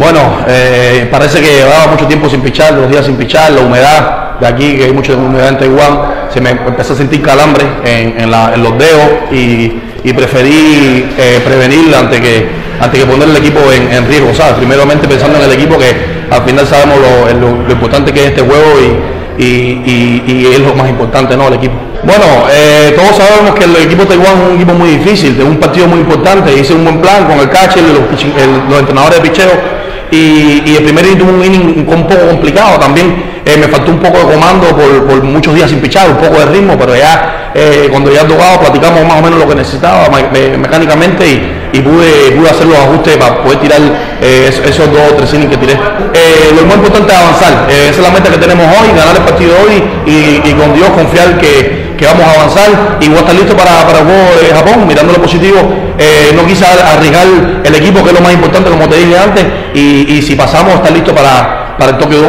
Bueno, eh, parece que llevaba mucho tiempo sin pichar, dos días sin pichar, la humedad de aquí, que hay mucha humedad en Taiwán, se me empezó a sentir calambre en, los dedos y, preferí eh, antes que, antes que poner el equipo en, en riesgo, ¿sabes? Primeramente pensando en el equipo que al final sabemos lo, importante que es este juego y, es lo más importante, ¿no? El equipo. Bueno, eh, todos sabemos que el equipo de Taiwán es un equipo muy difícil, es un partido muy importante. Hice un buen plan con el catcher los, los entrenadores de picheo. Y, el primer inning tuvo un inning un poco complicado también. eh, me faltó un poco de comando por, muchos días sin pichar, un poco de ritmo, pero ya eh, cuando ya tocado platicamos más o menos lo que necesitaba me- me- mecánicamente y, pude, pude hacer los ajustes para poder tirar eh, es- esos dos o tres innings que tiré. Lo más importante es avanzar. Esa es la meta que tenemos hoy, ganar el partido hoy y con Dios confiar que, que vamos a avanzar y voy a estar listo para, para el juego de Japón, mirando lo positivo. Eh, no quise arriesgar el equipo, que es lo más importante, como te dije antes, y, si pasamos, estar listo para, para el Tokio 2.